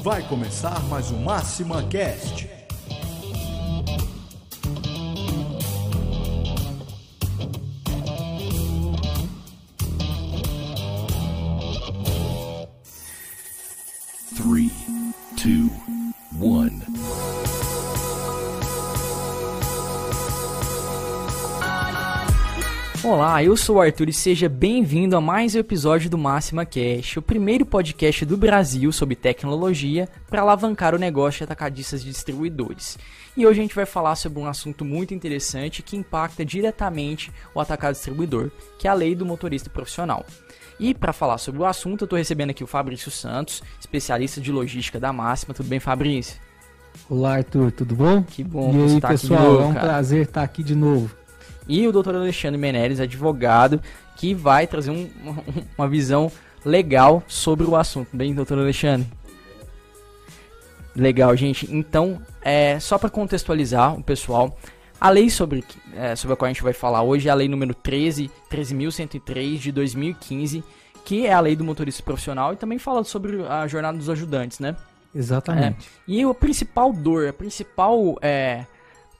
Vai começar mais um Máxima Cast. Olá, eu sou o Arthur e seja bem-vindo a mais um episódio do Máxima Cash, o primeiro podcast do Brasil sobre tecnologia para alavancar o negócio de atacadistas e distribuidores. E hoje a gente vai falar sobre um assunto muito interessante que impacta diretamente o atacado distribuidor, que é a lei do motorista profissional. E para falar sobre o assunto, eu estou recebendo aqui o Fabrício Santos, especialista de logística da Máxima. Tudo bem, Fabrício? Olá, Arthur, tudo bom? Que bom E você aí, tá pessoal, novo, é um prazer estar aqui de novo. E o Dr. Alexandre Meneres, advogado, que vai trazer um- uma visão legal sobre o assunto. Bem, doutor Alexandre? Legal, gente. Então, é, só para contextualizar o pessoal, a lei sobre, é, sobre a qual a gente vai falar hoje é a lei número 13, 13.103 de 2015, que é a lei do motorista profissional e também fala sobre a jornada dos ajudantes, né? Exatamente. E o principal dor, a principal é,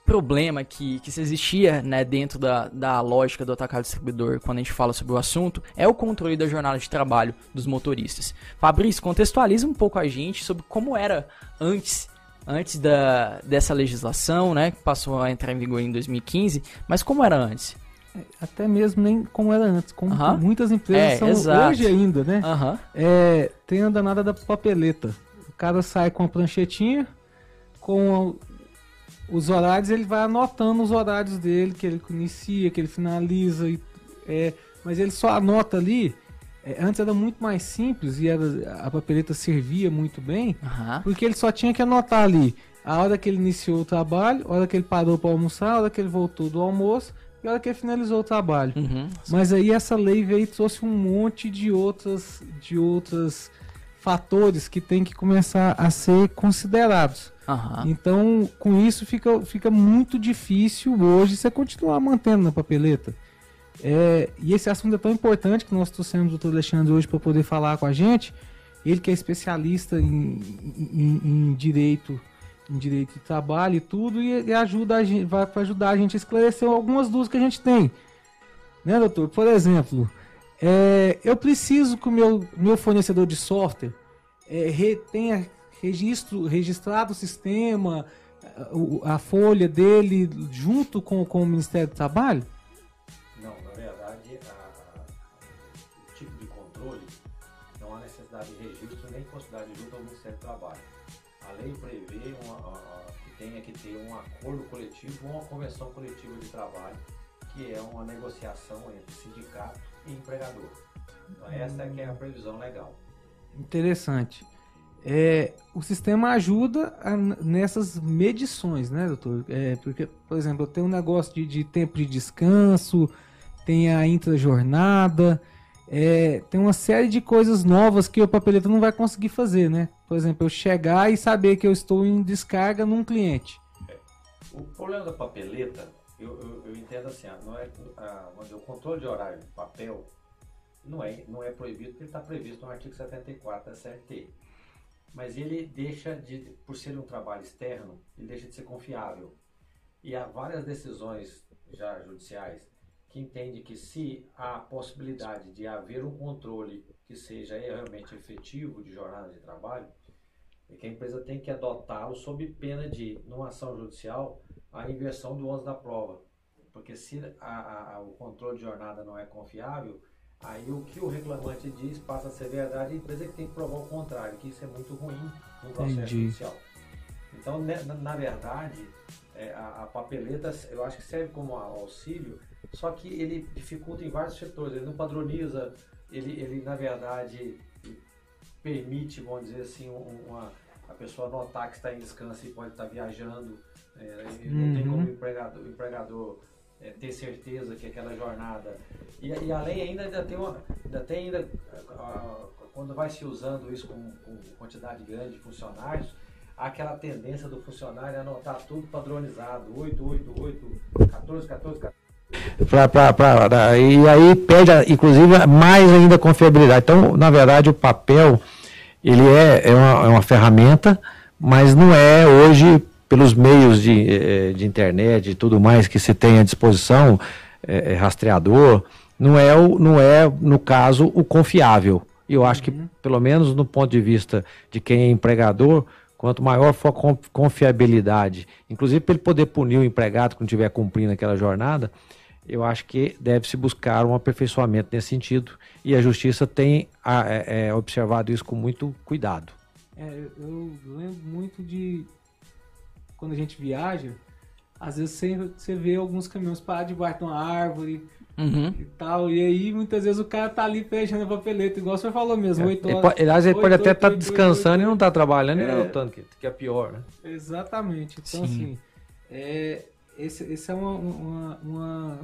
problema que, que se existia né, dentro da, da lógica do atacado distribuidor quando a gente fala sobre o assunto é o controle da jornada de trabalho dos motoristas. Fabrício, contextualiza um pouco a gente sobre como era antes antes da, dessa legislação, né, que passou a entrar em vigor em 2015, mas como era antes? Até mesmo nem como era antes, como Aham. muitas empresas É, são exato. hoje ainda, né? Aham, É, tem a danada da papeleta. O cara sai com a pranchetinha, com os horários, ele vai anotando os horários dele, que ele inicia, que ele finaliza, e, é, mas ele só anota ali. é, antes era muito mais simples e era- a papeleta servia muito bem, aham. Porque ele só tinha que anotar ali a hora que ele iniciou o trabalho, a hora que ele parou para almoçar, a hora que ele voltou do almoço e a hora que ele finalizou o trabalho. Uhum. Mas aí essa lei veio e trouxe um monte de outras de outros fatores que tem que começar a ser considerados. Aham. Então, com isso fica, fica muito difícil hoje você continuar mantendo na papeleta. É, e esse assunto é tão importante que nós trouxemos o Dr. Alexandre hoje para poder falar com a gente. Ele que é especialista em, em- em direito, em direito de trabalho e tudo, e, e ajuda a gente, vai ajudar a gente a esclarecer algumas dúvidas que a gente tem. Né, doutor? Por exemplo, é, eu preciso que o meu, meu fornecedor de software é, re- tenha registro, registrado o sistema, a, folha dele junto com, com o Ministério do Trabalho? Não, na verdade, a- o tipo de controle não há necessidade de registro nem possibilidade junto ao Ministério do Trabalho. A lei prevê uma- a- que tenha que ter um acordo coletivo ou uma convenção coletiva de trabalho, que é uma negociação entre sindicato e empregador. Então, essa é que é a previsão legal. Interessante. É, o sistema ajuda a- nessas medições, né, doutor? É, porque, por exemplo, tenho um negócio de, de tempo de descanso, tem a intrajornada, é, tem uma série de coisas novas que o papeleta não vai conseguir fazer, né? Por exemplo, eu chegar e saber que eu estou em descarga num cliente. O problema da papeleta, eu, eu, eu entendo assim, ah, não é, ah, vamos dizer, o controle de horário de papel não é, não é proibido porque está previsto no artigo 74 da CLT. Mas ele deixa de, por ser um trabalho externo, ele deixa de ser confiável. E há várias decisões já judiciais que entendem que se há possibilidade de haver um controle que seja realmente efetivo de jornada de trabalho, é que a empresa tem que adotá-lo sob pena de, numa ação judicial, a inversão do ônus da prova. Porque se a- a- o controle de jornada não é confiável, aí o que o reclamante diz passa a ser verdade e a empresa que tem que provar o contrário, que isso é muito ruim no processo Entendi. judicial. Então, ne- na, verdade, é, a, papeleta eu acho que serve como auxílio, só que ele dificulta em vários setores, ele não padroniza, ele, ele na verdade permite, vamos dizer assim, um- uma, a pessoa notar que está em descanso e pode estar viajando, é, não tem Uhum. como o empregador, o empregador é, ter certeza que aquela jornada. E, e a lei ainda, ainda tem uma. Ainda tem ainda, quando vai se usando isso com, com quantidade grande de funcionários, aquela tendência do funcionário a anotar tudo padronizado, 888, 14, 14, 14. Pra, pra, pra, e aí perde, inclusive, mais ainda confiabilidade. Então, na verdade, o papel ele é, é, uma, é uma ferramenta, mas não é hoje, pelos meios de, eh, de internet e tudo mais que se tem à disposição, é, rastreador, não é, o, não é, no caso, o confiável. E eu acho que, pelo menos no ponto de vista de quem é empregador, quanto maior for a confiabilidade, inclusive para ele poder punir o empregado quando estiver cumprindo aquela jornada, eu acho que deve-se buscar um aperfeiçoamento nesse sentido e a justiça tem a, é, é, observado isso com muito cuidado. É, eu lembro muito de quando a gente viaja, às vezes você, você vê alguns caminhões parados debaixo de uma árvore Uhum. e tal, e aí muitas vezes o cara tá ali fechando a papeleta, igual você falou mesmo, É, 8 ele horas. ele oito, pode até estar oito, descansando oito, e não estar trabalhando, e É. não tanto que, que é pior, né? Exatamente. Então, Sim. assim, é, esse, esse é uma, uma, uma,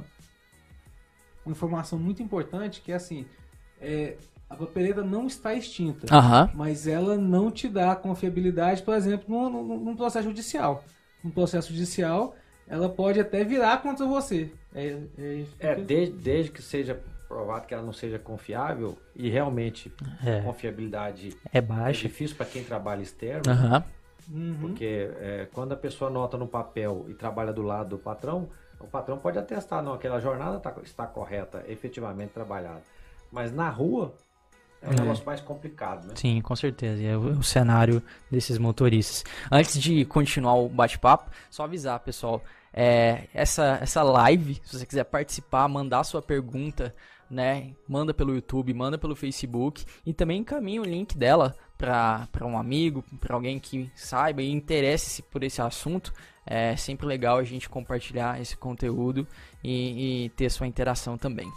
uma informação muito importante que é assim, é, a papeleta não está extinta, Aham. mas ela não te dá confiabilidade, por exemplo, num, num- num processo judicial. No processo judicial, ela pode até virar contra você. É, é, É, desde, desde que seja provado que ela não seja confiável e realmente É. confiabilidade É é baixo. difícil para quem trabalha externo, Aham. Uhum. porque é, quando a pessoa anota no papel e trabalha do lado do patrão, o patrão pode atestar, não, aquela jornada tá- está correta, efetivamente trabalhada. Mas na rua é um É. negócio mais complicado, né? Sim, com certeza. E É o, o cenário desses motoristas. Antes de continuar o bate-papo, só avisar, pessoal. é, essa, essa live, se você quiser participar, mandar sua pergunta, né? Manda pelo YouTube, manda pelo Facebook e também encaminha o link dela para um amigo, para alguém que saiba e interesse-se por esse assunto. É sempre legal a gente compartilhar esse conteúdo e, e ter sua interação também.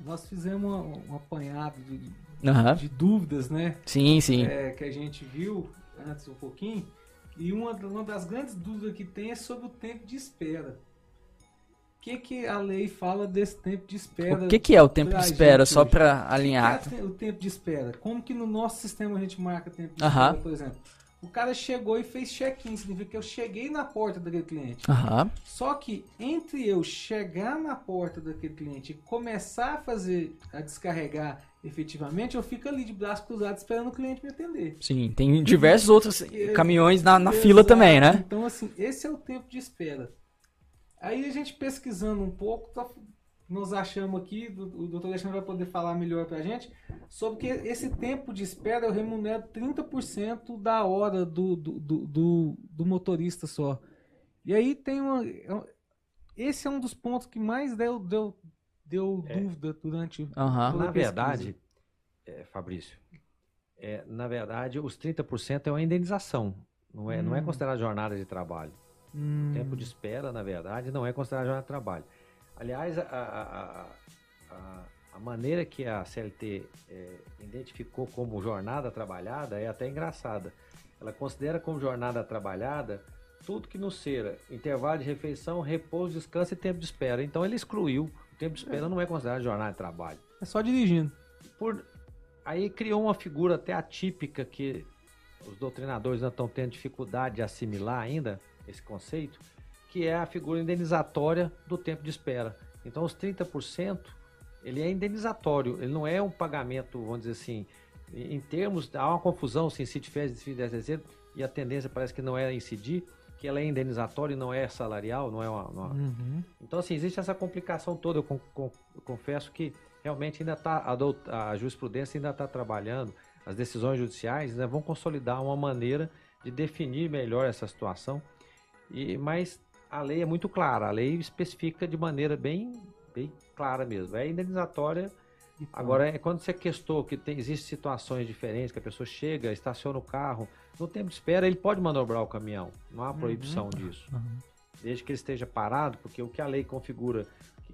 Nós fizemos um, um apanhado de, Aham. de dúvidas, né? Sim, sim. é, que a gente viu antes um pouquinho. E uma, uma das grandes dúvidas que tem é sobre o tempo de espera. O que, que a lei fala desse tempo de espera? O que, que é o tempo de espera, só para O alinhar? é o tempo de espera? Como que no nosso sistema a gente marca tempo de Aham. espera, por exemplo? O cara chegou e fez check-in, significa que eu cheguei na porta daquele cliente. Aham. Só que entre eu chegar na porta daquele cliente e começar a fazer, a descarregar efetivamente, eu fico ali de braço cruzado esperando o cliente me atender. Sim, tem diversos outros caminhões na, na fila também, né? Então, assim, esse é o tempo de espera. Aí a gente pesquisando um pouco, tá- nós achamos aqui, o doutor Alexandre vai poder falar melhor pra gente, sobre que esse tempo de espera eu remunero 30% da hora do, do, do, do- do motorista só. E aí tem uma. é um- Esse é um dos pontos que mais deu, deu, deu É. dúvida durante a Na verdade, é, Fabrício, é, na verdade, os 30% é uma indenização. Não é, não é Hum. considerado jornada de trabalho. Hum, Tempo de espera, na verdade, não é considerado jornada de trabalho. Aliás, a, a, a- a- maneira que a CLT é, identificou como jornada trabalhada é até engraçada. Ela considera como jornada trabalhada tudo que não seja intervalo de refeição, repouso, descanso e tempo de espera. Então ele excluiu. O tempo de espera não é considerado jornada de trabalho É só dirigindo. por aí criou uma figura até atípica que os doutrinadores ainda estão tendo dificuldade de assimilar ainda esse conceito, que é a figura indenizatória do tempo de espera. Então os 30% ele é indenizatório, ele não é um pagamento, vamos dizer assim, em termos, há uma confusão se incide férias, desfile 10 dezembro, e a tendência parece que não é incidir, que ela é indenizatória e não é salarial, não é uma- uma, Uhum. então, assim, existe essa complicação toda. Eu, con- eu confesso que realmente ainda está, a, a jurisprudência ainda está trabalhando, as decisões judiciais ainda vão consolidar uma maneira de definir melhor essa situação. E, mas a lei é muito clara, a lei especifica de maneira bem, bem clara mesmo. É indenizatória. Agora, é quando você questou que tem, existem situações diferentes, que a pessoa chega, estaciona o carro, no tempo de espera ele pode manobrar o caminhão. Não há proibição disso desde que ele esteja parado, porque o que a lei configura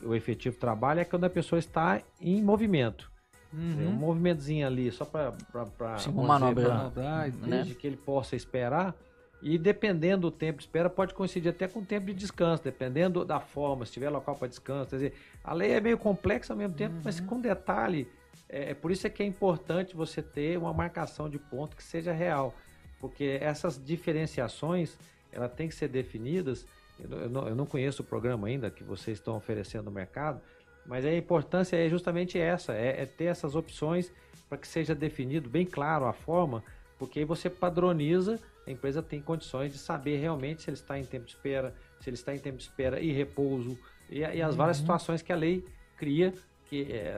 o efetivo trabalho é quando a pessoa está em movimento. Dizer, Um Uhum. movimentozinho ali, só para. Sim, uma manobra. Maldade, né? Desde que ele possa esperar. E dependendo do tempo de espera, pode coincidir até com o tempo de descanso, dependendo da forma, se tiver local para descanso. Quer dizer, a lei é meio complexa ao mesmo tempo, mas com detalhe. É, é por isso é que é importante você ter uma marcação de ponto que seja real. Porque essas diferenciações, ela tem que ser definidas. Eu não, eu não- eu não conheço o programa ainda que vocês estão oferecendo no mercado, Mas a importância é justamente essa, é, é ter essas opções para que seja definido bem claro a forma, porque aí você padroniza, a empresa tem condições de saber realmente se ele está em tempo de espera, se ele está em tempo de espera e repouso, e, e as várias situações que a lei cria, que, é,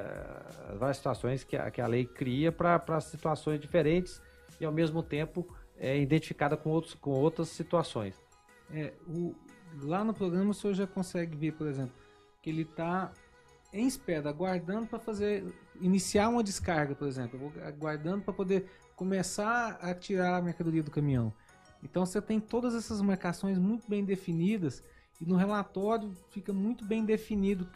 as várias situações que a, que a lei cria para situações diferentes e ao mesmo tempo é identificada com, outros, com outras situações. É, o, lá no programa o senhor já consegue ver, por exemplo, que ele está em espera, aguardando para fazer iniciar uma descarga, por exemplo, aguardando para poder começar a tirar a mercadoria do caminhão. Então você tem todas essas marcações muito bem definidas e no relatório fica muito bem definido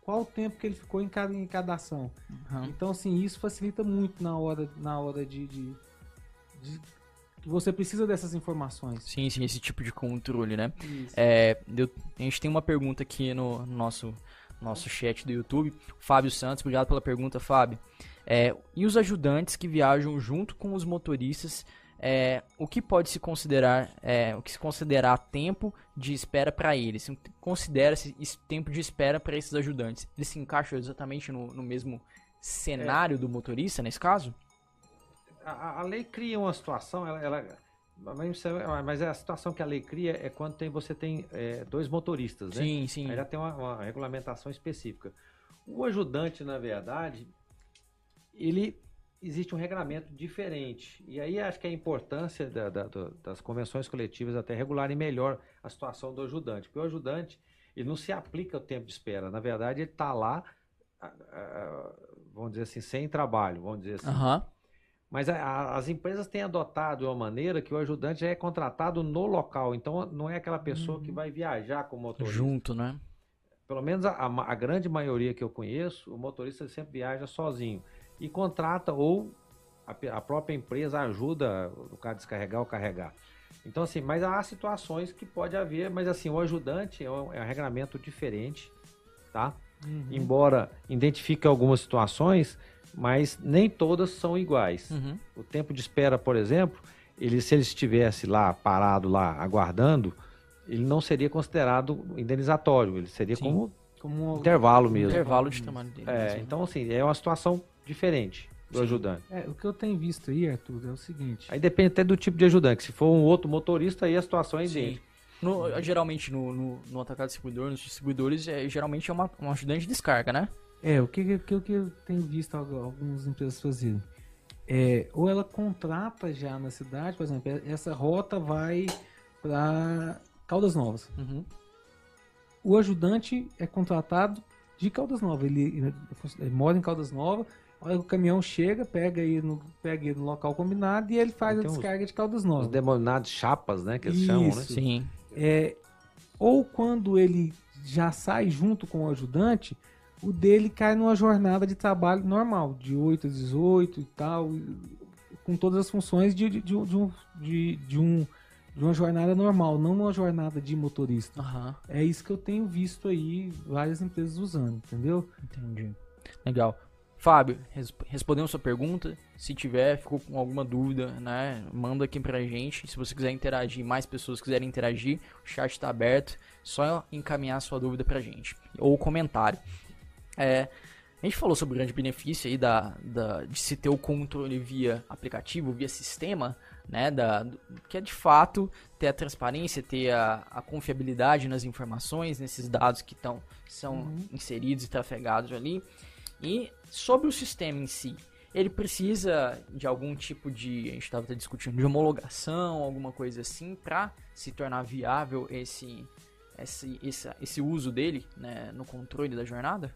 qual o tempo que ele ficou em cada, em cada ação. Uhum. Então assim isso facilita muito na hora na hora de, de, de você precisa dessas informações. Sim, sim, esse tipo de controle, né? É, eu, a gente tem uma pergunta aqui no nosso, nosso chat do YouTube. Fábio Santos, obrigado pela pergunta, Fábio. É, e os ajudantes que viajam junto com os motoristas, é, o que pode se considerar, é, o que se considerar tempo de espera para eles? Considera-se esse tempo de espera para esses ajudantes? Eles se encaixam exatamente no, no mesmo cenário do motorista nesse caso? a, a, lei cria uma situação, ela, ela mas é a situação que a lei cria é quando tem, você tem é, dois motoristas, né? Sim, sim. Aí já tem uma, uma, regulamentação específica. O ajudante, na verdade, ele existe um regramento diferente. E aí acho que a importância da, da, das convenções coletivas até regularem melhor a situação do ajudante. Porque o ajudante, ele não se aplica o tempo de espera. Na verdade, ele está lá, vamos dizer assim, sem trabalho, vamos dizer assim. Uhum. Mas a, a, as empresas têm adotado uma maneira que o ajudante já é contratado no local. Então não é aquela pessoa uhum. que vai viajar com o motorista. Junto, né? Pelo menos a, a, grande maioria que eu conheço, o motorista sempre viaja sozinho. E contrata ou a, própria empresa ajuda o cara a descarregar ou carregar. Então, assim, mas há situações que pode haver, mas assim, o ajudante é um, é um regramento diferente, tá? Uhum. Embora identifique algumas situações mas nem todas são iguais. Uhum. O tempo de espera, por exemplo, ele, se ele estivesse lá parado lá aguardando, ele não seria considerado indenizatório, ele seria Sim. como, como um intervalo mesmo. Intervalo de tamanho dele. É, então assim, é uma situação diferente do Sim. ajudante. É, o que eu tenho visto aí, Arthur, é o seguinte. Aí depende até do tipo de ajudante. Se for um outro motorista, aí a situação é idêntica. No, geralmente no, no, no atacado distribuidor, nos distribuidores, é, geralmente é uma, um ajudante de descarga, né? É, o que, que, que eu tenho visto algumas empresas fazerem? É, ou ela contrata já na cidade, por exemplo, essa rota vai para Caldas Novas. Uhum. O ajudante é contratado de Caldas Novas. Ele, ele, ele mora em Caldas Novas. O caminhão chega, pega aí no, pega aí no local combinado e ele faz a descarga de Caldas Novas. Os denominados chapas, né? Que eles Isso. chamam, né? Sim. É, ou quando ele já sai junto com o ajudante, o dele cai numa jornada de trabalho normal, de 8 a 18 e tal, com todas as funções de, de, de, de um, de, de, um, de uma jornada normal, não uma jornada de motorista. Uhum. É isso que eu tenho visto aí várias empresas usando, entendeu? Entendi. Legal. Fábio, respondendo sua pergunta, se tiver, ficou com alguma dúvida, né, manda aqui pra gente. Se você quiser interagir, mais pessoas quiserem interagir, o chat está aberto, só encaminhar sua dúvida pra gente ou comentário. É, a gente falou sobre o grande benefício aí da, da, de se ter o controle via aplicativo, via sistema, né? Da, que é de fato ter a transparência, ter a, a confiabilidade nas informações, nesses dados que tão, são uhum. inseridos e trafegados ali. E sobre o sistema em si, ele precisa de algum tipo de, a gente estava discutindo, de homologação, alguma coisa assim, para se tornar viável esse, esse, esse, esse uso dele né, no controle da jornada?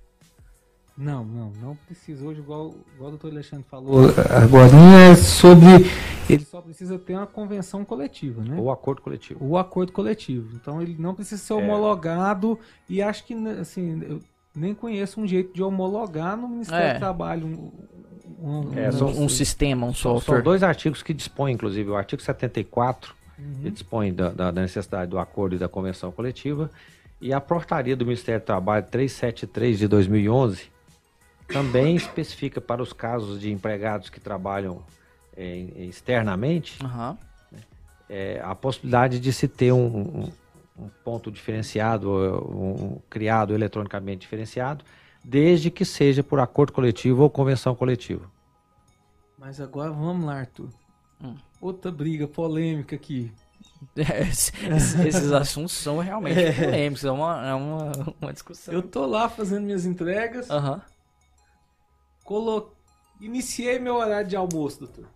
Não, não, não precisa. Hoje, igual, igual o doutor Alexandre falou agora, é sobre. Ele só precisa ter uma convenção coletiva, né? O acordo coletivo. O acordo coletivo. Então ele não precisa ser é. homologado é. e acho que, assim, eu nem conheço um jeito de homologar no Ministério é. do Trabalho um, um, é, um, um sistema, um software. São dois artigos que dispõem, inclusive, o artigo 74, uhum. que dispõe da, da necessidade do acordo e da convenção coletiva, e a portaria do Ministério do Trabalho 373 de 2011 também especifica para os casos de empregados que trabalham é, externamente uhum. é, a possibilidade de se ter um, um, ponto diferenciado, um, criado eletronicamente diferenciado, desde que seja por acordo coletivo ou convenção coletiva. Mas agora vamos lá, Arthur. Hum. Outra briga polêmica aqui. Esse- esses, esses assuntos são realmente É. polêmicos, é uma, é uma, uma discussão. Eu tô lá fazendo minhas entregas, Aham. colo... iniciei meu horário de almoço, doutor.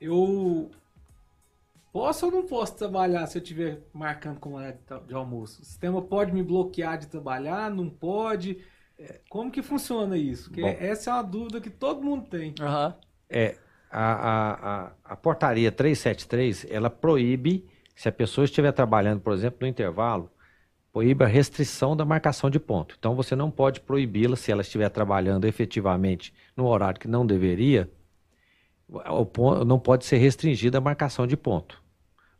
Eu posso ou não posso trabalhar se eu estiver marcando como horário de almoço? O sistema pode me bloquear de trabalhar? Não pode? É, Como que funciona isso? Porque Bom. essa é uma dúvida que todo mundo tem. É, a, a, a, a portaria 373, ela proíbe, se a pessoa estiver trabalhando, por exemplo, no intervalo, proíbe a restrição da marcação de ponto. Então, você não pode proibi-la se ela estiver trabalhando efetivamente no horário que não deveria, o ponto, não pode ser restringida a marcação de ponto.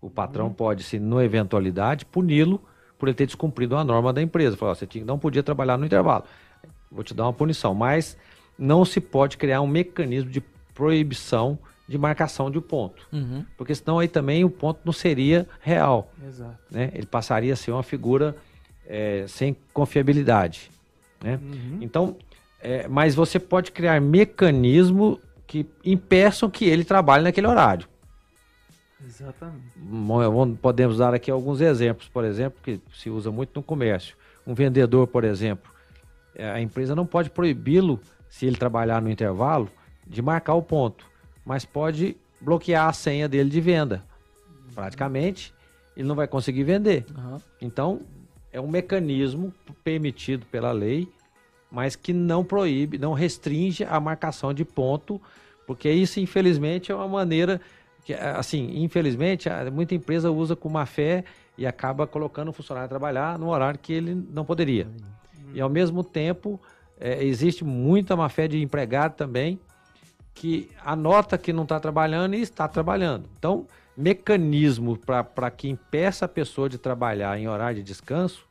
O patrão pode, se na eventualidade, puni-lo por ele ter descumprido a norma da empresa. Falar, você não podia trabalhar no intervalo. Vou te dar uma punição. Mas não se pode criar um mecanismo de proibição de marcação de ponto. Uhum. Porque senão aí também o ponto não seria real. Exato. Né? Ele passaria a ser uma figura eh, sem confiabilidade. Né? Uhum. Então, é, mas você pode criar mecanismo que impeçam que ele trabalhe naquele horário. Exatamente. Vamos- Podemos dar aqui alguns exemplos, por exemplo, que se usa muito no comércio. Um vendedor, por exemplo, eh, a empresa não pode proibi-lo, se ele trabalhar no intervalo, de marcar o ponto, mas pode bloquear a senha dele de venda. Praticamente, ele não vai conseguir vender. Aham. Então, é um mecanismo permitido pela lei, mas que não proíbe, não restringe a marcação de ponto, porque isso, infelizmente, é uma maneira que, assim, infelizmente, muita empresa usa com má fé e acaba colocando o funcionário a trabalhar no horário que ele não poderia. E, ao mesmo tempo, eh, existe muita má fé de empregado também, que anota que não está trabalhando e está trabalhando. Então, mecanismo para que impeça a pessoa de trabalhar em horário de descanso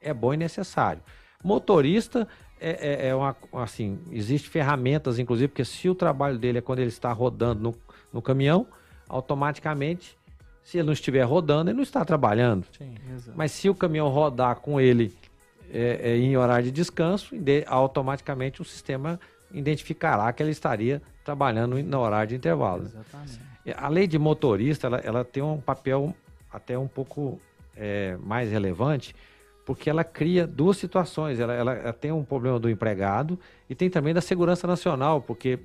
é bom e necessário. Motorista é, é, é uma assim, existe ferramentas, inclusive, porque se o trabalho dele é quando ele está rodando no, no caminhão, automaticamente, se ele não estiver rodando, ele não está trabalhando. Exato. Mas se o caminhão rodar com ele é, é, em horário de descanso, automaticamente o sistema identificará que ele estaria trabalhando no horário de intervalo. Exatamente. A lei de motorista ela, ela tem um papel até um pouco é, mais relevante, porque ela cria duas situações. Ela, ela- ela tem um problema do empregado e tem também da segurança nacional, porque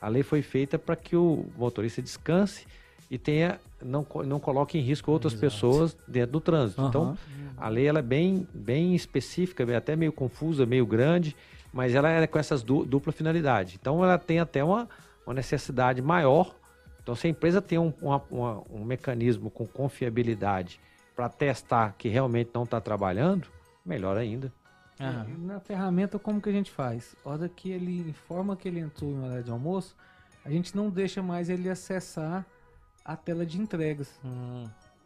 a lei foi feita para que o motorista descanse e tenha não, não coloque em risco outras pessoas dentro do trânsito. Então, Aham. a lei ela é bem, bem específica, bem- até meio confusa, meio grande, mas ela é com essas du dupla finalidade. Então ela tem até uma, uma necessidade maior. Então se a empresa tem um, uma- uma- um mecanismo com confiabilidade para testar que realmente não está trabalhando, melhor ainda. E Na ferramenta, como que a gente faz? Hora que ele informa que ele entrou em horário de almoço, a gente não deixa mais ele acessar a tela de entregas. Hum.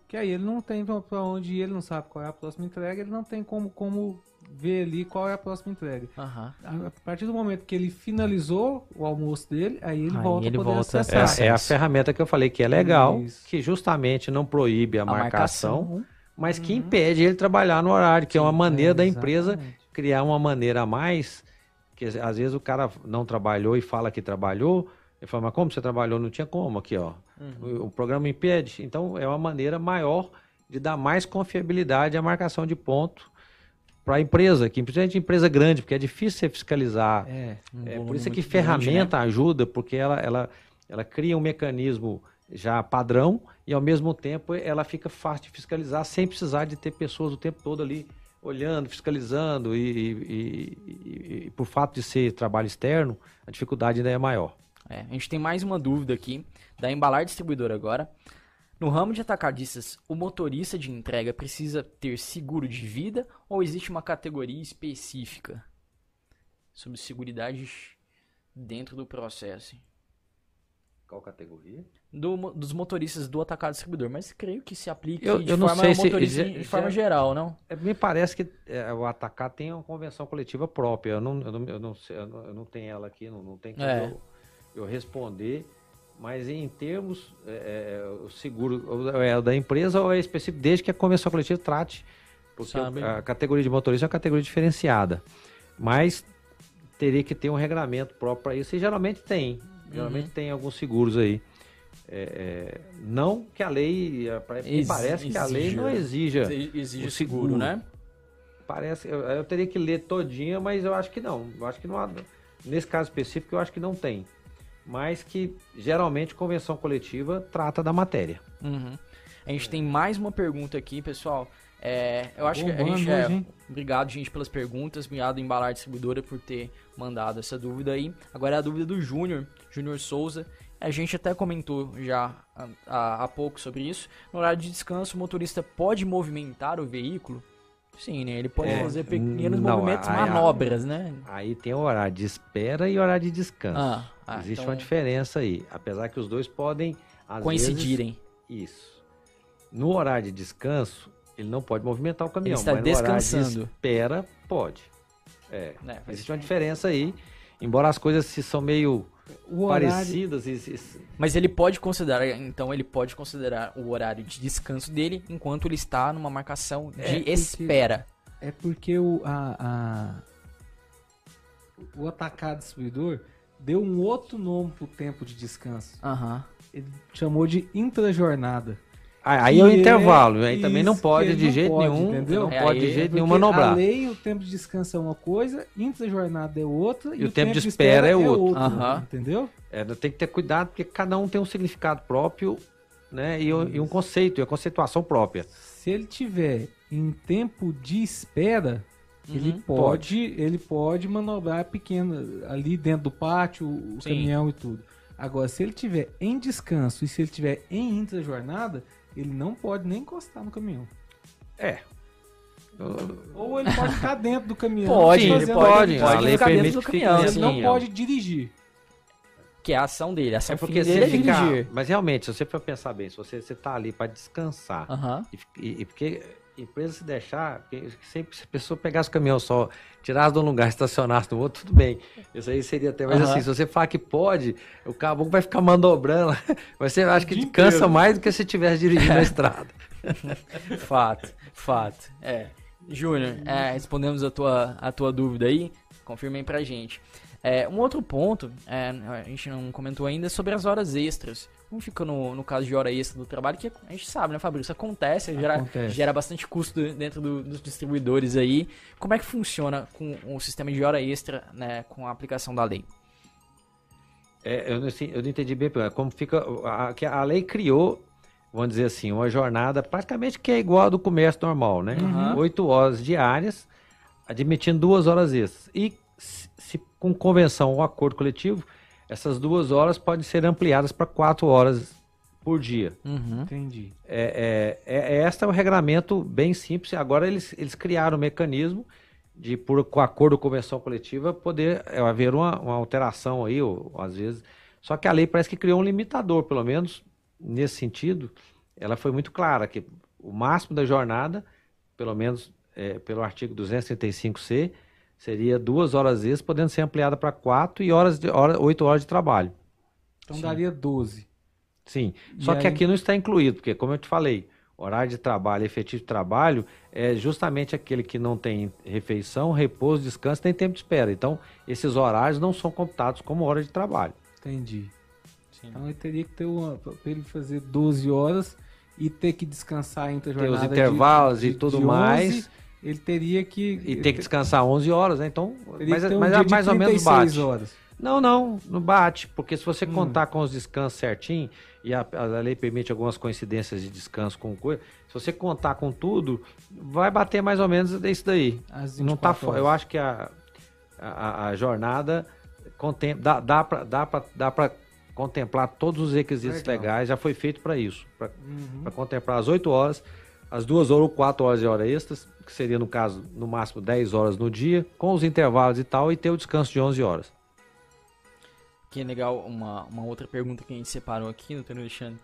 Que aí ele não tem pra pra onde ir, ele não sabe qual é a próxima entrega, ele não tem como, como ver ali qual é a próxima entrega. Aham. A partir do momento que ele finalizou o almoço dele, aí ele Aí volta ele a poder volta acessar. É, é a ferramenta que eu falei que é legal, Isso. que justamente não proíbe a, A marcação, marcação. mas que impede ele trabalhar no horário, que é uma maneira da empresa criar uma maneira a mais, que às vezes o cara não trabalhou e fala que trabalhou, ele fala, mas como você trabalhou? Não tinha como aqui, ó. O, o programa impede. Então, é uma maneira maior de dar mais confiabilidade à marcação de ponto para a empresa, que principalmente empresa grande, porque é difícil você fiscalizar. É. Um É, por isso que muito grande, ferramenta né? ajuda, porque ela, ela, ela cria um mecanismo já padrão e ao mesmo tempo ela fica fácil de fiscalizar sem precisar de ter pessoas o tempo todo ali olhando, fiscalizando e, e- e- e por fato de ser trabalho externo, a dificuldade ainda é maior. É, a gente tem mais uma dúvida aqui, da Embalar Distribuidora agora. No ramo de atacadistas, o motorista de entrega precisa ter seguro de vida ou existe uma categoria específica sobre seguridade dentro do processo? Qual categoria? Do dos motoristas do atacado distribuidor, mas creio que se aplique Eu- de eu não forma sei se- motorista de forma geral, não? É, me parece que é, o Atacar tem uma convenção coletiva própria. Eu não, eu não, eu não, sei, eu não, eu não tenho ela aqui, não, não tem como É. eu, responder. Mas em termos, é, é, o seguro é da empresa ou é específico, desde que a convenção coletiva trate. Porque Sabe. a categoria de motorista é uma categoria diferenciada. Mas teria que ter um regramento próprio para isso, e geralmente tem. Geralmente Uhum. tem alguns seguros aí. É, é, não que a lei, é, Ex- parece que a lei não exija. Exige o o seguro, seguro. né? Parece, eu, eu teria que ler todinha, mas eu acho que não. Eu acho que não há, nesse caso específico, eu acho que não tem. Mas que geralmente convenção coletiva trata da matéria. Uhum. A gente tem mais uma pergunta aqui, pessoal. É, eu acho que a gente é, hoje, hein? Obrigado, gente, pelas perguntas. Obrigado, Embalar Distribuidora, por ter mandado essa dúvida aí. Agora é a dúvida do Júnior, Júnior Souza. A gente até comentou já há- há, há pouco sobre isso. No horário de descanso, o motorista pode movimentar o veículo? Sim, né? Ele pode É, fazer pequenos não, movimentos, aí manobras, né? Aí tem o horário de espera e horário de descanso. Ah, ah, Existe então uma diferença aí. Apesar que os dois podem coincidirem. vezes- isso. No horário de descanso, ele não pode movimentar o caminhão. Ele está mas no horário descansando. de espera, pode. É. Faz Existe uma diferença aí. Embora as coisas se são meio O horário, parecidas. se- Mas ele pode considerar, então ele pode considerar o horário de descanso dele enquanto ele está numa marcação de É, porque- espera. É porque o, a, a- o atacado distribuidor deu um outro nome pro tempo de descanso. Aham. Ele chamou de intrajornada. Aí é o intervalo. Aí também não pode de não jeito pode, nenhum. entendeu? Não É, pode aí de é jeito Porque nenhum A manobrar. lei, o tempo de descanso é uma coisa, intrajornada é outra, e, o tempo de espera é outro. Aham. Entendeu? É, tem que ter cuidado porque cada um tem um significado próprio, né? E, um- e um conceito, e a conceituação própria. Se ele tiver em tempo de espera, ele Uhum. pode, ele pode manobrar pequeno ali dentro do pátio, o Sim. caminhão e tudo. Agora, se ele tiver em descanso e se ele tiver em intrajornada, ele não pode nem encostar no caminhão. É. Ou ele pode ficar dentro do caminhão. Pode, ele pode, A pode lei ficar dentro do caminhão, Ele assim, não ó. pode dirigir. Que é a ação dele. A ação É porque dele se é ficar. dirigir. Mas realmente, se você for pensar bem, se você, você tá ali para descansar, Aham. e, e- e porque empresa se deixar, sempre se a pessoa pegasse o caminhão só, tirasse de um lugar, estacionasse no outro, tudo bem. Isso aí seria até. Mas Aham. assim, se você falar que pode, o caboclo vai ficar manobrando. Você acha que cansa inteiro. mais do que se estivesse dirigindo na estrada. Fato, fato. É. Júnior, é, respondemos a tua, a tua dúvida aí. Confirmem pra gente. É, um outro ponto, é, a gente não comentou ainda, é sobre as horas extras. Como fica no, no caso de hora extra do trabalho, que a gente sabe, né, Fabrício? Acontece, gera, Acontece. gera bastante custo dentro do- dos distribuidores aí. Como é que funciona com o sistema de hora extra, né, com a aplicação da lei? É, eu, não- assim, eu não entendi bem como fica. A, que a lei criou, vamos dizer assim, uma jornada praticamente que é igual a do comércio normal, né? Uhum. Oito horas diárias, admitindo duas horas extras. E se, se com convenção ou acordo coletivo, essas duas horas podem ser ampliadas para quatro horas por dia. Uhum. Entendi. É, é, é, é- este é um regulamento bem simples. Agora eles, eles criaram um mecanismo de, por com acordo ou convenção coletiva, poder é, haver uma, uma alteração aí, ou, ou às vezes. Só que a lei parece que criou um limitador, pelo menos nesse sentido, ela foi muito clara, que o máximo da jornada, pelo menos é, pelo artigo 235C, seria duas horas extras, podendo ser ampliada para quatro e horas de, hora, oito horas de trabalho. Então daria 12. Sim, E só que aí- aqui não está incluído, porque como eu te falei, horário de trabalho, efetivo de trabalho, é justamente aquele que não tem refeição, repouso, descanso, nem tempo de espera. Então, esses horários não são computados como hora de trabalho. Entendi. Então ele teria que ter uma. Ele fazer 12 horas e ter que descansar entre a Tem os intervalos de, e de- tudo de 11, mais. Ele teria que. E tem que descansar 11 horas, né? Então, mas, ter um mas é mais ou menos 36 bate. horas. Não, não, não bate, porque se você Hum. contar com os descansos certinho, e a, a lei permite algumas coincidências de descanso com coisa, se você contar com tudo, vai bater mais ou menos isso daí. Não tá 24 fo- Eu horas. acho que a, a, a jornada contem, dá, dá para dá pra, dá pra contemplar todos os requisitos Legal. legais, já foi feito para isso, para Uhum. contemplar as 8 horas, as duas horas ou 4 horas de hora extras, que seria no caso, no máximo 10 horas no dia, com os intervalos e tal, e ter o descanso de 11 horas. Que é legal, uma, uma outra pergunta que a gente separou aqui, doutor Alexandre.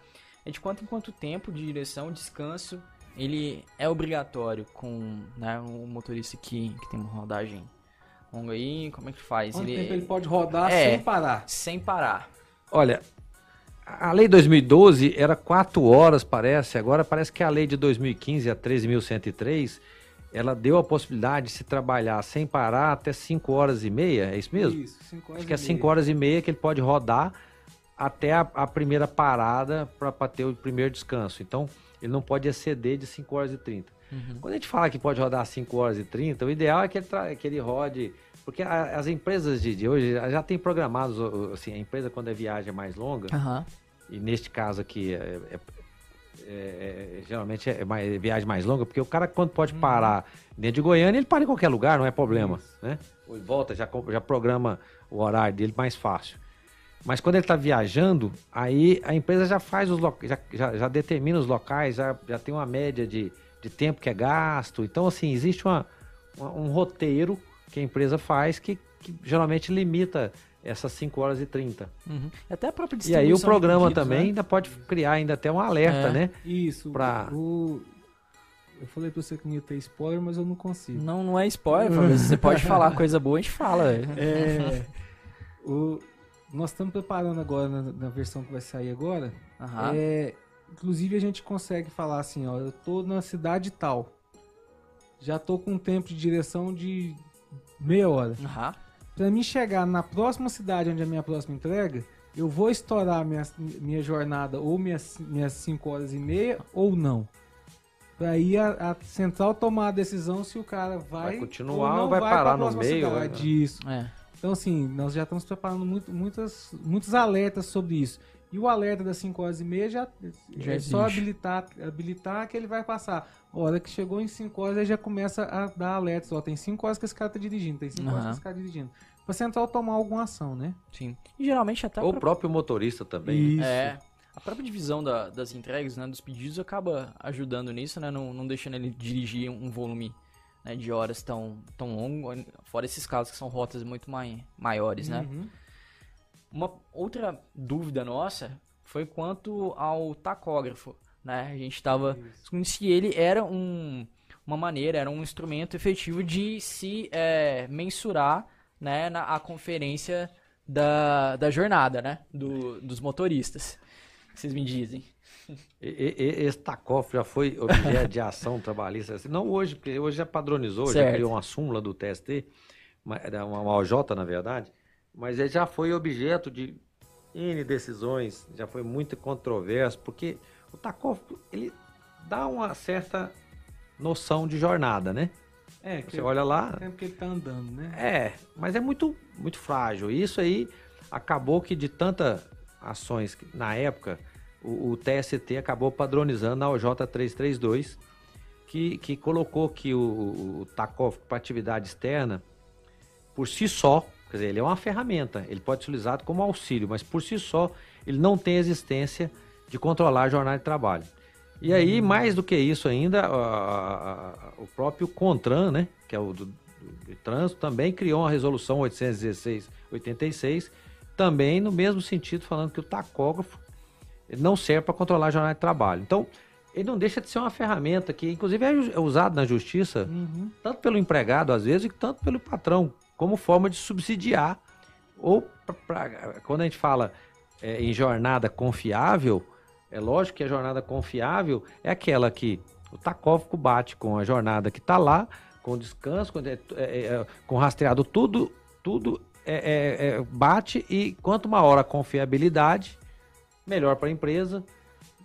É de quanto em quanto tempo de direção, descanso, ele é obrigatório com né, o motorista que, que tem uma rodagem longa aí? Como é que faz? Quanto ele, tempo ele pode rodar É. sem parar? sem parar. Olha, a lei 2012 era 4 horas, parece. Agora parece que a lei de 2015, a 13.103, ela deu a possibilidade de se trabalhar sem parar até 5 horas e meia, é isso mesmo? Isso, cinco horas Acho que é e 5 meia. horas e meia que ele pode rodar até a, a primeira parada para ter o primeiro descanso. Então, ele não pode exceder de 5 horas e 30. Uhum. Quando a gente fala que pode rodar 5 horas e 30, o ideal é que ele, que ele rode. Porque a- as empresas de, de hoje já tem programados, assim, a empresa quando é viagem mais longa, Aham. e neste caso aqui é, é- é- é- geralmente é mais, é viagem mais longa, porque o cara quando pode parar dentro de Goiânia, ele para em qualquer lugar, não é problema, né? Ou volta, já, já programa o horário dele mais fácil. Mas quando ele está viajando, aí a empresa já faz os já, já, já determina os locais, já, já tem uma média de, de tempo que é gasto. Então, assim, existe uma, uma- um roteiro que a empresa faz que, que geralmente limita essas 5 horas e 30. Uhum. Até a própria E aí o programa pedidos, também né? ainda pode criar ainda até um alerta, É. né? Isso. Pra- O... Eu falei pra você que não ia ter spoiler, mas eu não consigo. Não, não é spoiler. Você pode falar coisa boa, a gente fala. É, o, nós estamos preparando agora, na, na versão que vai sair agora. Aham. É, inclusive a gente consegue falar assim, ó, eu tô na cidade tal. Já tô com um tempo de direção de meia hora. Aham. Pra mim chegar na próxima cidade onde é a minha próxima entrega, eu vou estourar minha, minha jornada ou minhas, minhas 5 horas e meia ou não. Pra aí a, a central tomar a decisão se o cara vai, Vai continuar não ou vai pra parar no meio, cidade. Isso. É. Então, assim, nós já estamos preparando muito, muitas, muitos alertas sobre isso. E o alerta das 5 horas e meia já, Já é só habilitar, habilitar que ele vai passar. A hora que chegou em 5 horas, ele já começa a dar alertas. Ó, tem 5 horas que esse cara tá dirigindo, tem 5 horas que esse cara tá dirigindo. Pra central tomar alguma ação, né? Sim. E geralmente até Ou o própria- próprio motorista também. né? Isso. É. A própria divisão da- das entregas, né, dos pedidos, acaba ajudando nisso, né, não, não deixando ele dirigir um volume né, de horas tão, tão longo, fora esses casos que são rotas muito mai, maiores, né. Uhum. Uma outra dúvida nossa foi quanto ao tacógrafo, né, a gente estava se ele era um, uma maneira, era um instrumento efetivo de se é, mensurar, né, na a conferência da, da jornada, né, do, dos motoristas. Vocês me dizem? E- e- e- Esse TACOF já foi objeto de ação trabalhista. assim, Não hoje, porque hoje já padronizou, já Certo. criou uma súmula do TST, uma, uma OJ, na verdade, mas ele já foi objeto de N decisões, já foi muito controverso, porque o TACOF, ele dá uma certa noção de jornada, né? É, que Você olha lá, o tempo que ele tá andando, né? é, mas é muito, muito frágil. E Isso aí acabou que de tantas ações que, na época, o, o TST acabou padronizando a OJ 332, que, que colocou que o, o TACOF para atividade externa, por si só, quer dizer, ele é uma ferramenta, ele pode ser utilizado como auxílio, mas por si só, ele não tem existência de controlar a jornada de trabalho. E aí, mais do que isso ainda, a- a- a- o próprio CONTRAN, né, que é o do, do- do trânsito, também criou uma resolução 816-86, também no mesmo sentido, falando que o tacógrafo não serve para controlar a jornada de trabalho. Então, ele não deixa de ser uma ferramenta que, inclusive, é é usado na justiça, Uhum. tanto pelo empregado, às vezes, e tanto pelo patrão, como forma de subsidiar. Ou, pra- pra- quando a gente fala é, em jornada confiável, é lógico que a jornada confiável é aquela que o tacófico bate com a jornada que está lá, com descanso, com, é, é, é, com rastreado, tudo, tudo é, é, é, bate e quanto maior a confiabilidade, melhor para a empresa,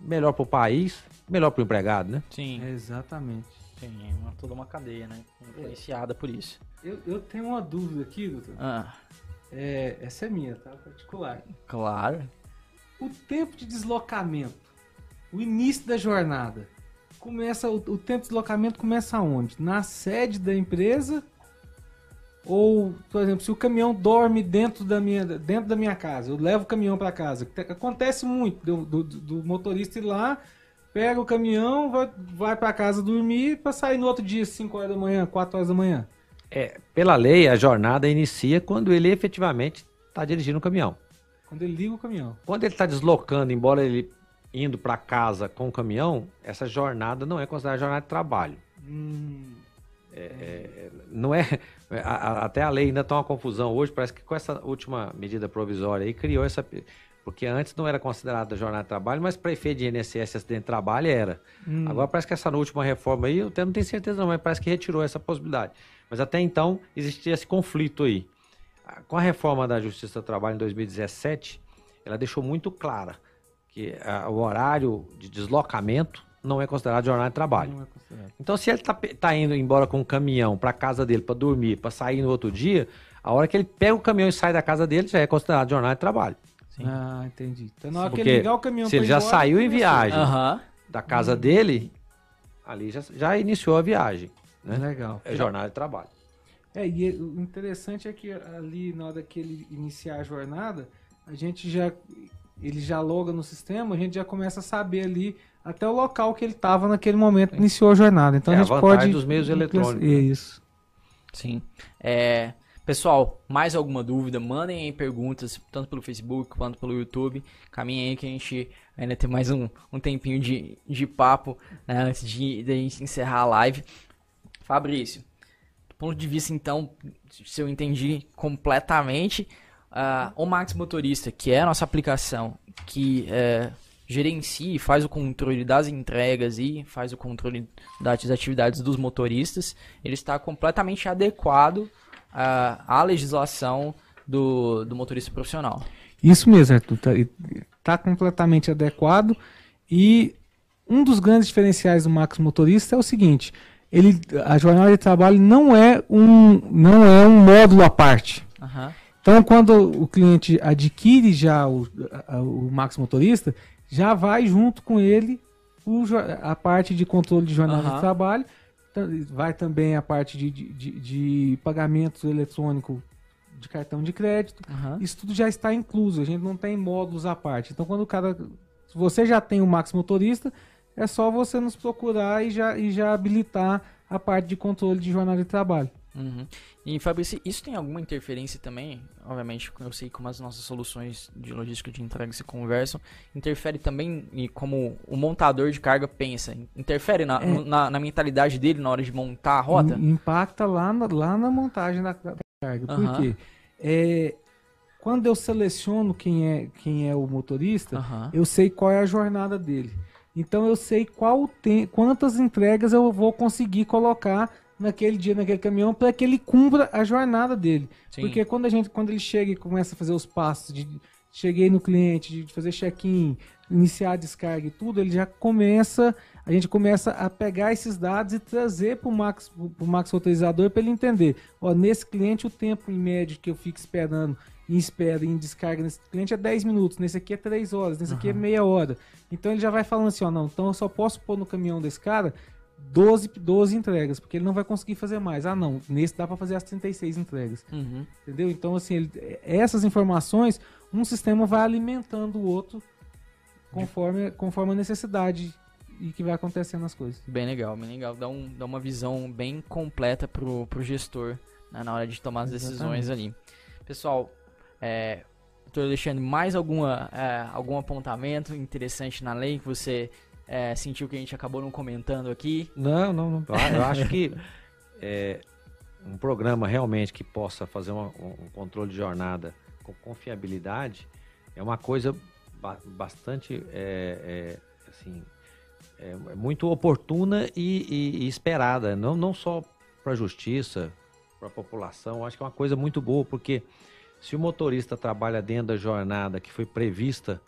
melhor para o país, melhor para o empregado, né? Sim, Exatamente. Sim, é uma, toda uma cadeia, né, influenciada por isso. Eu, eu tenho uma dúvida aqui, doutor. Ah, É, essa é minha, tá? Particular. claro. O tempo de deslocamento, o início da jornada, começa o, o tempo de deslocamento começa onde? Na sede da empresa? Ou, por exemplo, se o caminhão dorme dentro da minha, dentro da minha casa, eu levo o caminhão para casa. Acontece muito do, do- do motorista ir lá, pega o caminhão, vai, vai para casa dormir para sair no outro dia, 5 horas da manhã, 4 horas da manhã. É, pela lei, a jornada inicia quando ele efetivamente está dirigindo o caminhão. Quando ele liga o caminhão. Quando ele está deslocando, embora ele indo para casa com o caminhão, essa jornada não é considerada jornada de trabalho. Hum, é, é, não é. a- a- até a lei ainda está uma confusão hoje. Parece que com essa última medida provisória aí criou essa. Porque antes não era considerada jornada de trabalho, mas para efeito de INSS acidente de trabalho era. Hum. Agora parece que essa última reforma aí, eu até não tenho certeza não, mas parece que retirou essa possibilidade. Mas até então existia esse conflito aí. Ah, Com a reforma da Justiça do Trabalho em 2017, ela deixou muito clara que ah, o horário de deslocamento não é considerado jornada de trabalho. É. Então, se ele tá, pe- tá indo embora com um caminhão para casa dele para dormir, para sair no outro dia, a hora que ele pega o caminhão e sai da casa dele já é considerado jornada de trabalho. Sim. Ah, entendi. Então na hora que ele ligar o caminhão se ele já embora, saiu em viagem da casa dele, ali já, já iniciou a viagem. Né? Legal. É jornada de trabalho. É, e o interessante é que ali na hora que ele iniciar a jornada, a gente já ele já loga no sistema, a gente já começa a saber ali até o local que ele estava naquele momento que iniciou a jornada. Então É a a gente vantagem pode dos meios eletrônicos, né? Isso. Sim. É, pessoal, mais alguma dúvida? Mandem aí perguntas, tanto pelo Facebook quanto pelo YouTube. Caminhem aí que a gente ainda tem mais um, um tempinho de, de papo né, antes de, de a gente encerrar a live. Fabrício, do ponto de vista, então, se eu entendi completamente, ah, o Max Motorista, que é a nossa aplicação que é, gerencia e faz o controle das entregas e faz o controle das atividades dos motoristas, ele está completamente adequado ah, à legislação do, do motorista profissional. Isso mesmo, Arthur. Tá, tá completamente adequado. E um dos grandes diferenciais do Max Motorista é o seguinte: ele, a jornada de trabalho não é um, não é um módulo à parte. Aham. Então, quando o cliente adquire já o, a- o Max Motorista, já vai junto com ele a parte de controle de jornada Aham. de trabalho, vai também a parte de, de, de, de pagamento eletrônico de cartão de crédito. Aham. Isso tudo já está incluso, a gente não tem módulos à parte. Então, quando o cara. Se você já tem o Max Motorista, é só você nos procurar e já, e já habilitar a parte de controle de jornada de trabalho. Uhum. E Fabrício, isso tem alguma interferência também? Obviamente, eu sei como as nossas soluções de logística de entrega se conversam. Interfere também em como o montador de carga pensa? Interfere na, É. na, na mentalidade dele na hora de montar a rota? Im- Impacta lá na, lá na montagem da, da carga. Por Aham. quê? É, quando eu seleciono quem é, quem é o motorista, Aham. eu sei qual é a jornada dele. Então eu sei qual tem, quantas entregas eu vou conseguir colocar naquele dia, naquele caminhão, para que ele cumpra a jornada dele. Sim. Porque quando a gente, quando ele chega e começa a fazer os passos de cheguei no cliente, de fazer check-in, iniciar a descarga e tudo, ele já começa, a gente começa a pegar esses dados e trazer para o Max, pro Max Roteirizador para ele entender. Ó, nesse cliente o tempo em médio que eu fico esperando em espera, em descarga nesse cliente é 10 minutos, nesse aqui é 3 horas, nesse aqui é meia hora. Então ele já vai falando assim, ó, não, então eu só posso pôr no caminhão desse cara 12, 12 entregas, porque ele não vai conseguir fazer mais. Ah, não, nesse dá para fazer as 36 entregas. Uhum. Entendeu? Então, assim, ele- essas informações, um sistema vai alimentando o outro conforme, conforme a necessidade e que vai acontecendo as coisas. Bem legal, bem legal. Dá, um, dá uma visão bem completa pro, pro gestor né, na hora de tomar as decisões ali. Pessoal, é, doutor Alexandre, mais alguma, é, algum apontamento interessante na lei que você é, sentiu que a gente acabou não comentando aqui? Não, não, não. Eu acho que é, um programa realmente que possa fazer uma- um, controle de jornada com confiabilidade é uma coisa ba- bastante é, é, assim, é, é muito oportuna e, e- e esperada, não, não só para a justiça, para a população. Acho que é uma coisa muito boa, porque se o motorista trabalha dentro da jornada que foi prevista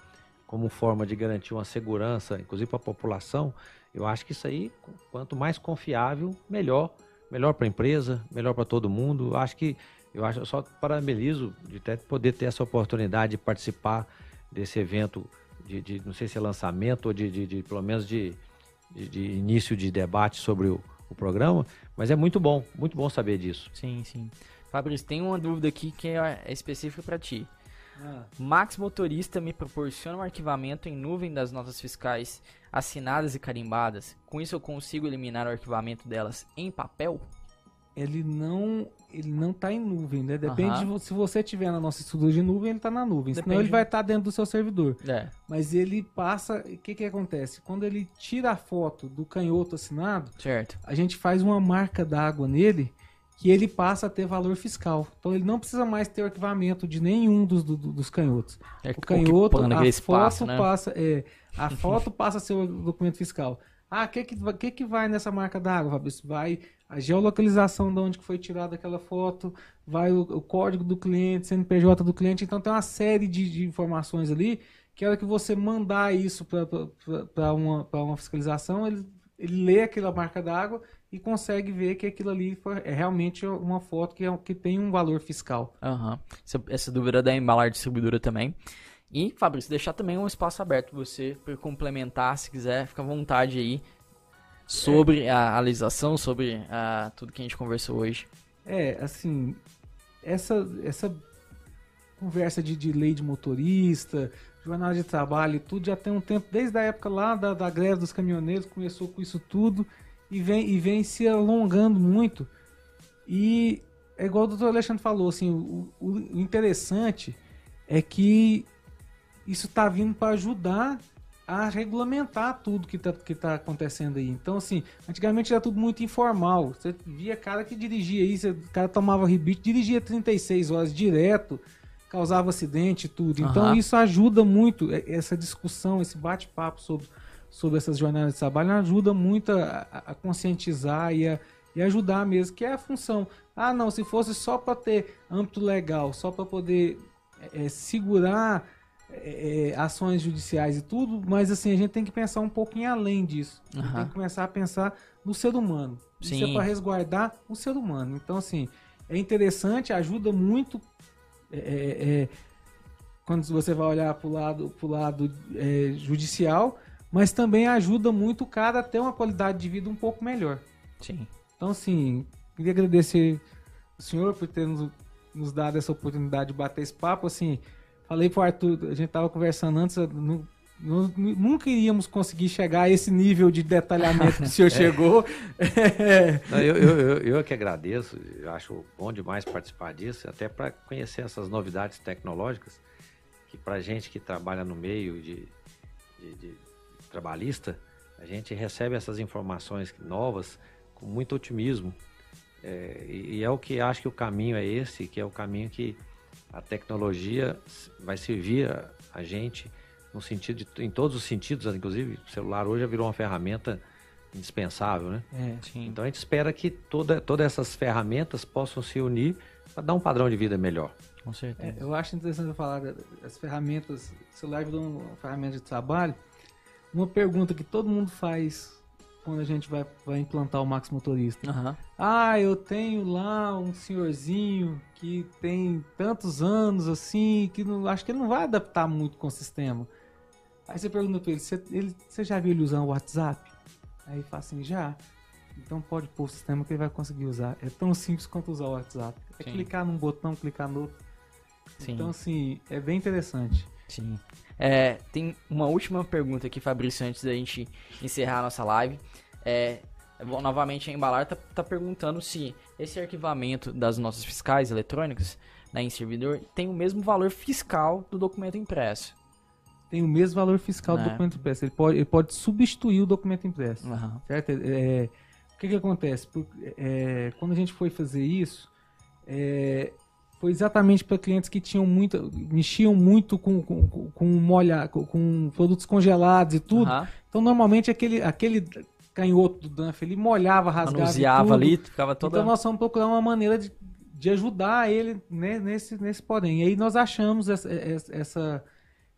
como forma de garantir uma segurança, inclusive para a população, eu acho que isso aí, qu- quanto mais confiável, melhor. Melhor para a empresa, melhor para todo mundo. Eu acho que, eu acho, eu só parabenizo de ter, poder ter essa oportunidade de participar desse evento, de, de- não sei se é lançamento ou de, de- de, pelo menos de, de- de início de debate sobre o, o programa, mas é muito bom, muito bom saber disso. Sim, sim. Fabrício, tem uma dúvida aqui que é, é específica para ti. Max Motorista me proporciona um arquivamento em nuvem das notas fiscais assinadas e carimbadas. Com isso eu consigo eliminar o arquivamento delas em papel? ele não ele não está em nuvem, né? Depende Aham. de se você tiver na nossa estrutura de nuvem, ele está na nuvem. Senão Depende. ele vai estar dentro do seu servidor. É. Mas ele passa, o que que acontece? Quando ele tira a foto do canhoto assinado, Certo. a gente faz uma marca d'água nele que ele passa a ter valor fiscal. Então ele não precisa mais ter o arquivamento de nenhum dos, do- do- dos canhotos. É O canhoto, a foto espaço, né? passa, é, a foto passa a ser o documento fiscal. Ah, o que que, vai- que que vai nessa marca d'água, Fabrício? Vai a geolocalização de onde foi tirada aquela foto, vai o, o código do cliente, CNPJ do cliente. Então tem uma série de, de informações ali que a hora que você mandar isso para uma, pra uma fiscalização, ele, ele lê aquela marca d'água e consegue ver que aquilo ali foi, é realmente uma foto que, é- que tem um valor fiscal. Aham. Essa, essa dúvida da embalar distribuidora também. E, Fabrício, deixar também um espaço aberto pra você para complementar, se quiser, fica à vontade aí sobre a alegação, sobre ah, tudo que a gente conversou hoje. É, assim, essa, essa conversa de, de lei de motorista, jornada de trabalho e tudo, já tem um tempo, desde a época lá da, da greve dos caminhoneiros, começou com isso tudo e vem, e vem se alongando muito. E é igual o doutor Alexandre falou, assim, o, o- interessante é que isso está vindo para ajudar a regulamentar tudo que está que tá acontecendo aí. Então, assim, antigamente era tudo muito informal. Você via cara que dirigia isso, o cara tomava rebite, dirigia 36 horas direto, causava acidente e tudo. Então, Aham. isso ajuda muito, é- essa discussão, esse bate-papo sobre, sobre essas jornadas de trabalho ajuda muito a, a- conscientizar e a, e ajudar mesmo, que é a função. Ah, não, se fosse só para ter âmbito legal, só para poder é, é, segurar é, é, ações judiciais e tudo, mas assim, a gente tem que pensar um pouquinho além disso. Aham. tem que começar a pensar no ser humano. Isso Sim. é para resguardar o ser humano. Então, assim, é interessante, ajuda muito é, é, é, quando você vai olhar para o lado, pro lado judicial, mas também ajuda muito o cara a ter uma qualidade de vida um pouco melhor. Sim. Então, assim, queria agradecer o senhor por ter nos, nos dado essa oportunidade de bater esse papo. Assim, falei pro Arthur, a gente tava conversando antes, nu- nu- nunca iríamos conseguir chegar a esse nível de detalhamento que o senhor chegou. É. Não, eu, eu, eu, eu é que agradeço, eu acho bom demais participar disso, até para conhecer essas novidades tecnológicas, que para gente que trabalha no meio de, de- de trabalhista, a gente recebe essas informações novas com muito otimismo. É, e, e é o que acho que o caminho é esse, que é o caminho que a tecnologia vai servir a, a gente no sentido de, em todos os sentidos, inclusive o celular hoje já virou uma ferramenta indispensável, né? É. Sim. Então a gente espera que toda, todas essas ferramentas possam se unir para dar um padrão de vida melhor. Com certeza. É, eu acho interessante falar das ferramentas. O celular virou uma ferramenta de trabalho. Uma pergunta que todo mundo faz quando a gente vai, vai implantar o Max Motorista. Aham. Ah, eu tenho lá um senhorzinho que tem tantos anos assim, que não, acho que ele não vai adaptar muito com o sistema. Aí você pergunta pra ele, você, ele, você já viu ele usar o WhatsApp? Aí ele fala assim, já. Então pode pôr o sistema que ele vai conseguir usar. É tão simples quanto usar o WhatsApp. É Sim. clicar num botão, clicar no outro. Sim. Então assim, é bem interessante. Sim. É, tem uma última pergunta aqui, Fabrício, antes da gente encerrar a nossa live. É, bom, novamente, a Embalar tá, tá perguntando se esse arquivamento das notas fiscais eletrônicas né, em servidor tem o mesmo valor fiscal do documento impresso. Tem o mesmo valor fiscal do Né? documento impresso. Ele pode, ele pode substituir o documento impresso. Aham. Certo? É, o que, que acontece? Por- é, quando a gente foi fazer isso, é, foi exatamente para clientes que tinham muita, mexiam muito com, com, com, molha, com, com produtos congelados e tudo. Aham. Então, normalmente, aquele, aquele canhoto do Dunf, ele molhava, rasgava Manuseava tudo. ali, ficava toda. Então, nós vamos procurar uma maneira de, de ajudar ele né, nesse, nesse porém. E aí, nós achamos essa, essa, essa,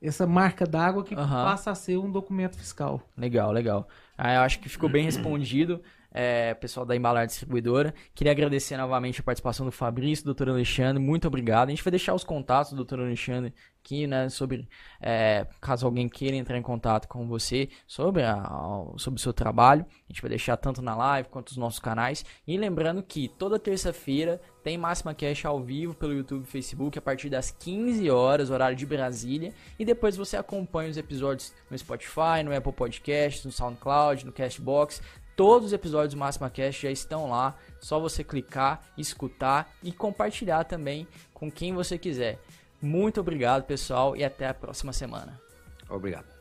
essa marca d'água que Aham. passa a ser um documento fiscal. Legal, legal. Ah, eu acho que ficou bem respondido, é, pessoal da Embalar Distribuidora. Queria agradecer novamente a participação do Fabrício, do Dr. Alexandre, muito obrigado. A gente vai deixar os contatos do Dr. Alexandre aqui, né, sobre, é, caso alguém queira entrar em contato com você sobre, a- sobre o seu trabalho. A gente vai deixar tanto na live quanto nos nossos canais. E lembrando que toda terça-feira tem Máxima Cash ao vivo pelo YouTube e Facebook a partir das 15 horas, horário de Brasília. E depois você acompanha os episódios no Spotify, no Apple Podcasts, no SoundCloud, no Castbox. Todos os episódios do Máxima Cast já estão lá. Só você clicar, escutar e compartilhar também com quem você quiser. Muito obrigado, pessoal, e até a próxima semana. Obrigado.